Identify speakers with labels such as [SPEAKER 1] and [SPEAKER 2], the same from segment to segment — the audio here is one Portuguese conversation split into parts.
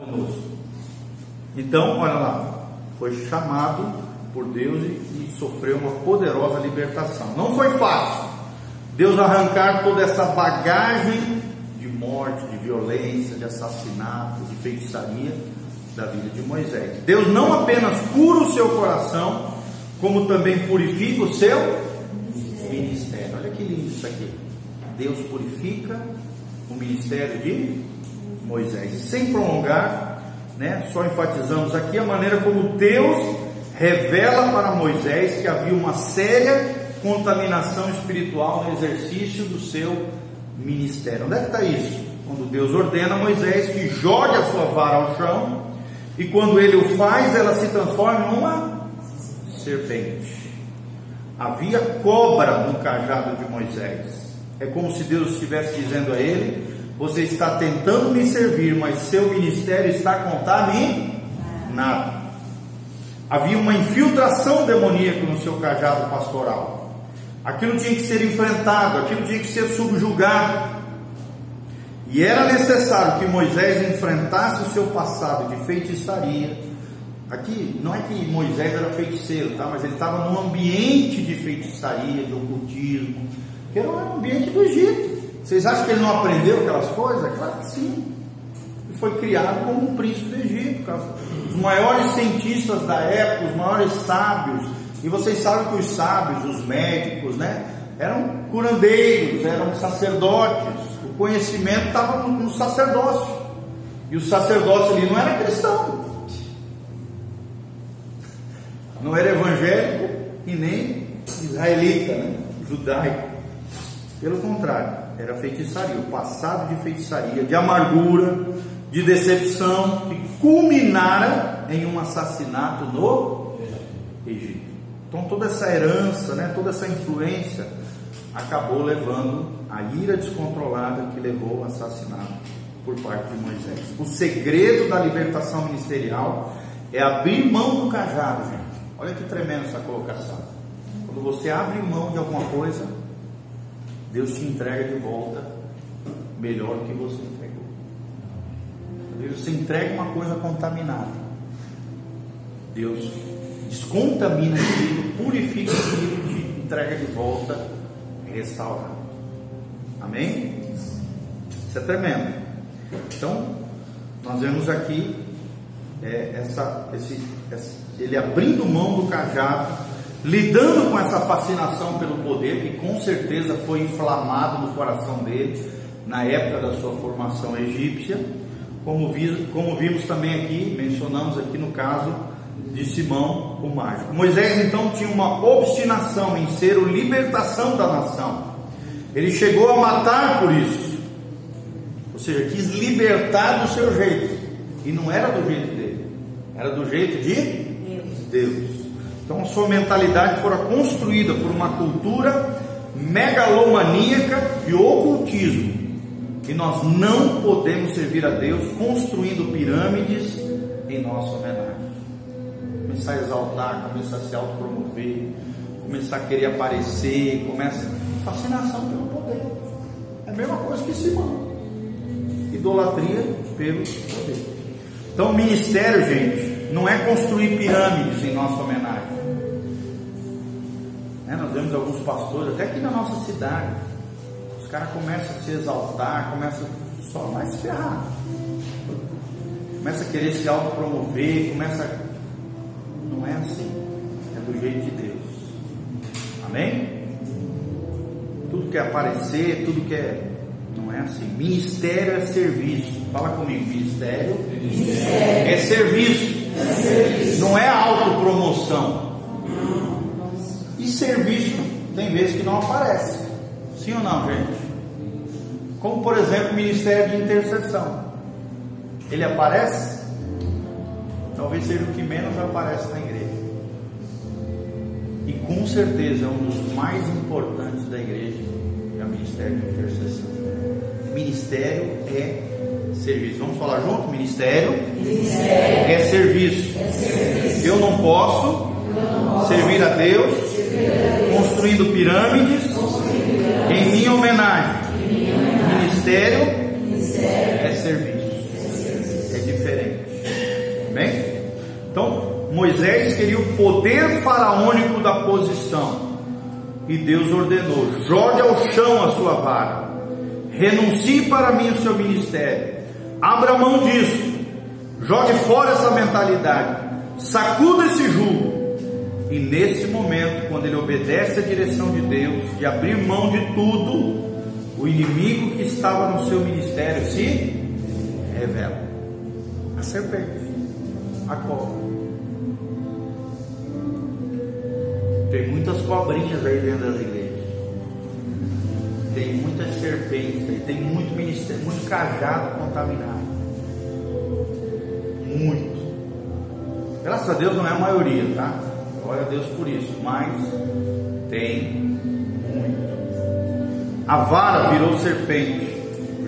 [SPEAKER 1] conosco. Então, olha lá, foi chamado por Deus e, e sofreu uma poderosa libertação. Não foi fácil Deus arrancar toda essa bagagem de morte, de violência, de assassinato, de feitiçaria da vida de Moisés. Deus não apenas cura o seu coração, como também purifica o seu ministério. Olha que lindo isso aqui. Deus purifica o ministério de Moisés. E sem prolongar, né, só enfatizamos aqui a maneira como Deus revela para Moisés que havia uma séria contaminação espiritual no exercício do seu ministério. Onde é que está isso? Quando Deus ordena a Moisés que jogue a sua vara ao chão, e quando ele o faz, ela se transforma numa serpente. Havia cobra no cajado de Moisés. É como se Deus estivesse dizendo a ele: Você está tentando me servir, mas seu ministério está contaminado. Havia uma infiltração demoníaca no seu cajado pastoral. Aquilo tinha que ser enfrentado, aquilo tinha que ser subjugado. E era necessário que Moisés enfrentasse o seu passado de feitiçaria. Aqui não é que Moisés era feiticeiro, tá? mas ele estava num ambiente de feitiçaria, de ocultismo, que era um ambiente do Egito. Vocês acham que ele não aprendeu aquelas coisas? Claro que sim. Ele foi criado como um príncipe do Egito. Os maiores cientistas da época, os maiores sábios, e vocês sabem que os sábios, os médicos, né, eram curandeiros, eram sacerdotes. O conhecimento estava no, no sacerdócio. E o sacerdócio ali não era cristão. Não era evangélico e nem israelita, né? judaico. Pelo contrário, era feitiçaria, o passado de feitiçaria, de amargura, de decepção, que culminara em um assassinato no Egito. Então toda essa herança, né, toda essa influência acabou levando a ira descontrolada que levou ao assassinato por parte de Moisés. O segredo da libertação ministerial é abrir mão do cajado, gente. Olha que tremendo essa colocação. Quando você abre mão de alguma coisa, Deus te entrega de volta melhor do que você entregou. Deus você entrega uma coisa contaminada. Deus descontamina aquilo, purifica aquilo, te entrega de volta restaurado. Amém? Isso é tremendo. Então, nós vemos aqui é, essa, esse, esse, ele abrindo mão do cajado, lidando com essa fascinação pelo poder, que com certeza foi inflamado no coração dele na época da sua formação egípcia, como, vi, como vimos também aqui, mencionamos aqui no caso de Simão o mágico. Moisés então tinha uma obstinação em ser o libertação da nação. Ele chegou a matar por isso. Ou seja, quis libertar do seu jeito. E não era do jeito dele, era do jeito de Deus. Então a sua mentalidade fora construída por uma cultura megalomaníaca de ocultismo. E nós não podemos servir a Deus construindo pirâmides em nossa homenagem começar a exaltar, começar a se autopromover, começar a querer aparecer, começa fascinação pelo poder. É a mesma coisa que Simão. Idolatria pelo poder. Então, ministério, gente, não é construir pirâmides em nossa homenagem. Alguns pastores, até aqui na nossa cidade, os caras começam a se exaltar, começam só mais ferrar. Começa a querer se autopromover, começa a não é assim. É do jeito de Deus. Amém? Tudo quer aparecer, tudo quer. Não é assim. Ministério é serviço. Fala comigo. Ministério, Ministério. É, serviço. é serviço. Não é autopromoção. E serviço tem vezes que não aparece. Sim ou não, gente? Como por exemplo o ministério de intercessão. Ele aparece? talvez seja o que menos aparece na igreja. E com certeza é um dos mais importantes da igreja, é o ministério de intercessão. Ministério é serviço. Vamos falar junto? Ministério, ministério. É, serviço. é, serviço. Eu não posso, Eu não posso servir, a Deus, servir a Deus, construindo pirâmides, em minha homenagem. Ministério. É, serviço. é diferente. Bem? Então, Moisés queria o poder faraônico da posição. E Deus ordenou: jogue ao chão a sua vara, renuncie para mim o seu ministério, abra mão disso, jogue fora essa mentalidade, sacuda esse jugo. E nesse momento, quando ele obedece à direção de Deus, de abrir mão de tudo, o inimigo que estava no seu ministério se revela. A serpente, a cobra. Tem muitas cobrinhas aí dentro das igrejas. Tem muitas serpentes aí, tem muito ministério, muito cajado contaminado. Muito. Graças a Deus não é a maioria, tá? Glória a Deus por isso, mas tem muito. A vara virou serpente.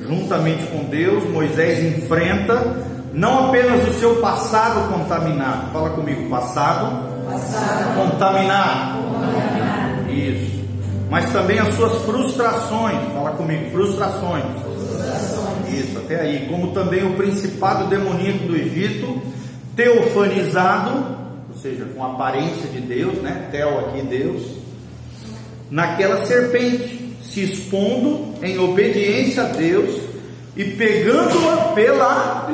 [SPEAKER 1] Juntamente com Deus, Moisés enfrenta não apenas o seu passado contaminado, fala comigo, passado, passado. Contaminado. contaminado. Isso. Mas também as suas frustrações, fala comigo, frustrações. frustrações. Isso, até aí. Como também o principado demoníaco do Egito, teofanizado, ou seja, com aparência de Deus, né? Teo aqui, Deus, naquela serpente, se expondo em obediência a Deus e pegando-a pela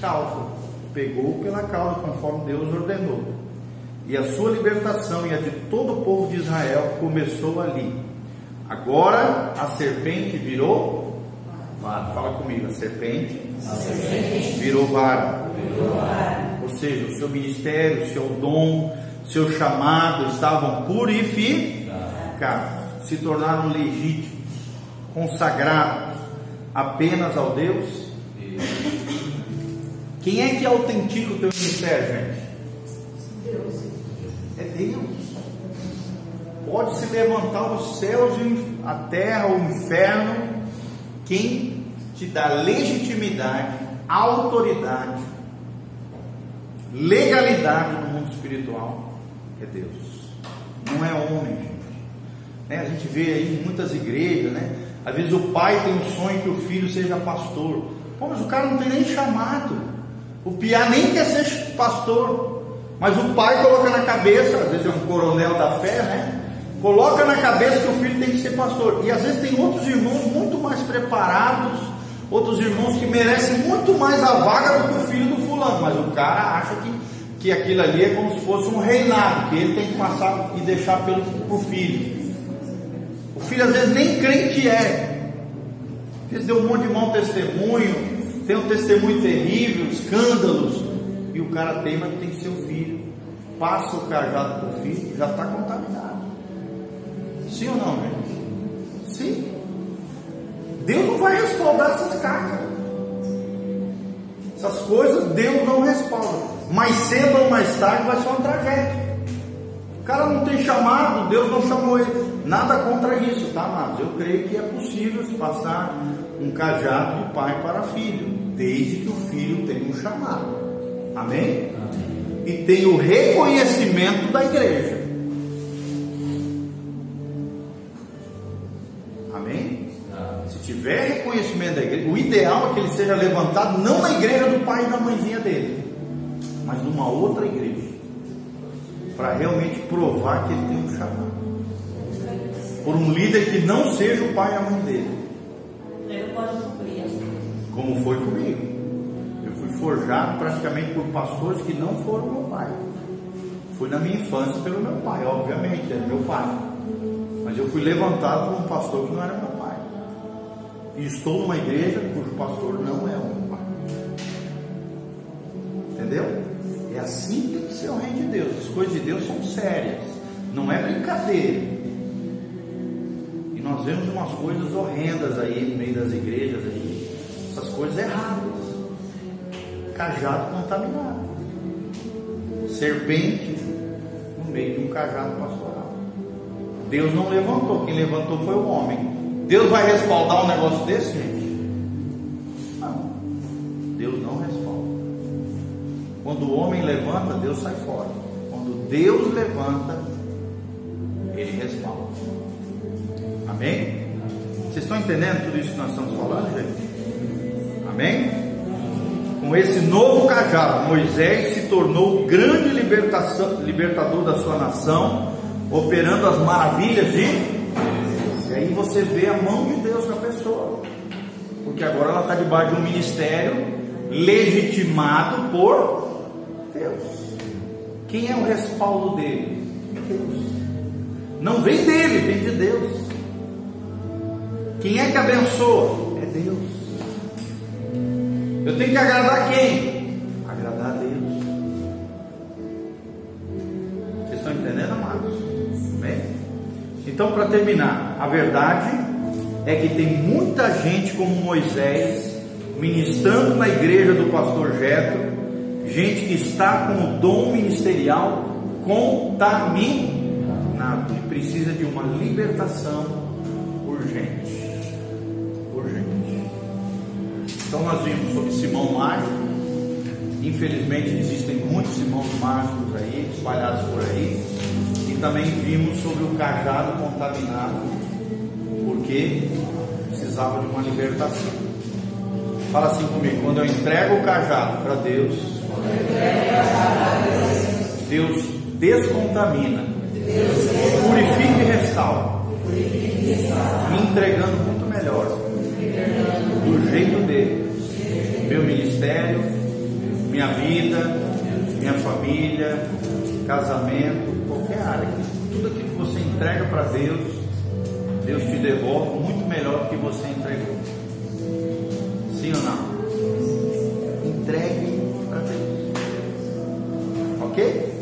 [SPEAKER 1] causa. Pegou pela causa, conforme Deus ordenou. E a sua libertação e a de todo o povo de Israel começou ali. Agora a serpente virou vara. Fala comigo, a serpente, a serpente virou, vara. virou vara. Seja, o seu ministério, o seu dom, seu chamado estavam purificados, se tornaram legítimos, consagrados apenas ao Deus quem é que autentica o teu ministério, gente? É Deus. Pode se levantar os céus, a terra, o inferno. Quem te dá legitimidade, autoridade, legalidade no mundo espiritual é Deus. Não é homem, gente. Né? A gente vê aí muitas igrejas, né? Às vezes o pai tem um sonho que o filho seja pastor. Pô, mas o cara não tem nem chamado. O piá nem quer ser pastor, mas o pai coloca na cabeça, às vezes é um coronel da fé, né? Coloca na cabeça que o filho tem que ser pastor. E às vezes tem outros irmãos muito mais preparados, outros irmãos que merecem muito mais a vaga do que o filho do fulano, mas o cara acha que, que aquilo ali é como se fosse um reinado, que ele tem que passar e deixar pelo pro filho. O filho às vezes nem crente é. Às vezes deu um monte de mau testemunho, tem um testemunho terrível, escândalos, e o cara teima que tem que ser o filho. Passa o cajado para o filho, já está contaminado. Sim ou não, gente? Sim. Deus não vai respaldar essas cartas. Essas coisas Deus não respalda. Mais cedo ou mais tarde vai ser uma tragédia. O cara não tem chamado, Deus não chamou ele. Nada contra isso, tá, amados? Eu creio que é possível se passar um cajado de pai para filho desde que o filho tenha um chamado. Amém? Amém? E tenha o reconhecimento da igreja. Amém? Tiver reconhecimento da igreja, o ideal é que ele seja levantado não na igreja do pai e da mãezinha dele, mas numa outra igreja, para realmente provar que ele tem um chamado. Por um líder que não seja o pai e a mãe dele. Ele pode cumprir como foi comigo. Eu fui forjado praticamente por pastores que não foram meu pai. Fui na minha infância pelo meu pai, obviamente, era meu pai. Mas eu fui levantado por um pastor que não era meu. E estou numa igreja cujo pastor não é pai. Entendeu? É assim que tem que ser o reino de Deus. As coisas de Deus são sérias. Não é brincadeira. E nós vemos umas coisas horrendas aí no meio das igrejas aí essas coisas erradas. Cajado contaminado. Serpente no meio de um cajado pastoral. Deus não levantou, quem levantou foi o homem. Deus vai respaldar um negócio desse, gente? Não. Deus não respalda. Quando o homem levanta, Deus sai fora. Quando Deus levanta, ele respalda. Amém? Vocês estão entendendo tudo isso que nós estamos falando, gente? Amém? com esse novo cajado, Moisés se tornou o grande libertador da sua nação, operando as maravilhas de. Você vê a mão de Deus na pessoa, porque agora ela está debaixo de um ministério legitimado por Deus. Quem é o respaldo dele? Deus. Não vem dele, vem de Deus. Quem é que abençoa? É Deus. Eu tenho que agradar quem? Agradar a Deus. Vocês estão entendendo, amados? Bem? Então, para terminar, a verdade é que tem muita gente como Moisés ministrando na igreja do pastor Jetro, gente que está com o dom ministerial contaminado e precisa de uma libertação urgente. Então nós vimos sobre Simão Mágico. Infelizmente existem muitos Simões mágicos aí, espalhados por aí. E também vimos sobre o cajado contaminado, porque precisava de uma libertação. Fala assim comigo, quando eu entrego o cajado para Deus, Deus descontamina, purifica e restaura, me entregando muito melhor do jeito dele. Meu ministério, minha vida, minha família, casamento, qualquer área. Tudo aquilo que você entrega para Deus, Deus te devolve muito melhor do que você entregou. Sim ou não? Entregue para Deus. Ok?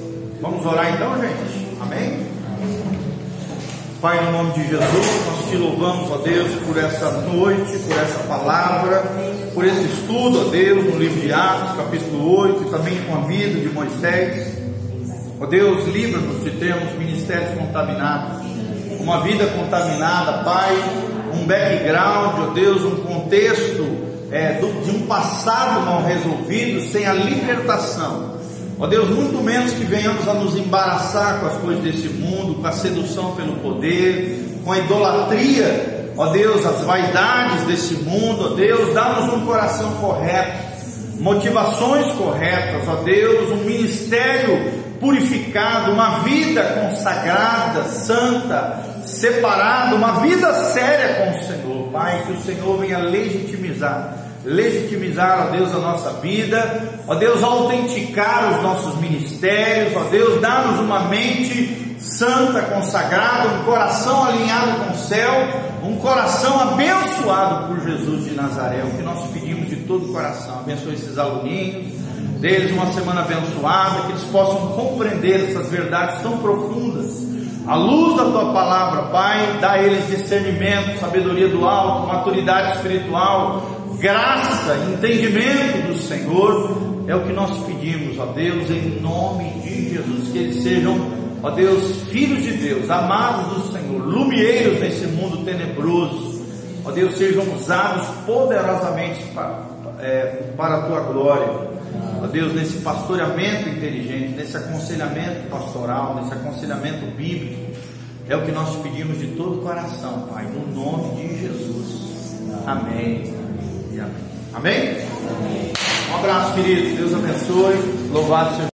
[SPEAKER 1] Vamos orar então, gente? Amém? Pai, no nome de Jesus, nós te louvamos, ó Deus, por essa noite, por essa palavra, por esse estudo, ó Deus, no livro de Atos, capítulo 8, e também com a vida de Moisés. Ó Deus, livra-nos de termos ministérios contaminados, uma vida contaminada, Pai, um background, ó Deus, um contexto é, de um passado mal resolvido, sem a libertação. Ó Deus, muito menos que venhamos a nos embaraçar com as coisas desse mundo, com a sedução pelo poder, com a idolatria, ó Deus, as vaidades desse mundo, ó Deus, dá-nos um coração correto, motivações corretas, ó Deus, um ministério purificado, uma vida consagrada, santa, separada, uma vida séria com o Senhor, Pai, que o Senhor venha legitimizar legitimizar, ó Deus, a nossa vida, ó Deus, autenticar os nossos ministérios, ó Deus, dá-nos uma mente santa, consagrada, um coração alinhado com o céu, um coração abençoado por Jesus de Nazaré, o que nós pedimos de todo o coração. Abençoe esses aluninhos, deles uma semana abençoada, que eles possam compreender essas verdades tão profundas. A luz da tua palavra, Pai, dá a eles discernimento, sabedoria do alto, maturidade espiritual, graça, entendimento do Senhor, é o que nós pedimos, ó Deus, em nome de Jesus, que eles sejam, ó Deus, filhos de Deus, amados do Senhor, lumieiros nesse mundo tenebroso, ó Deus, sejam usados poderosamente para, é, para a tua glória. Ó Deus, nesse pastoreamento inteligente, nesse aconselhamento pastoral, nesse aconselhamento bíblico, é o que nós pedimos de todo o coração, Pai, no nome de Jesus. Amém. Amém? Amém? Um abraço, querido. Deus abençoe. Louvado seja.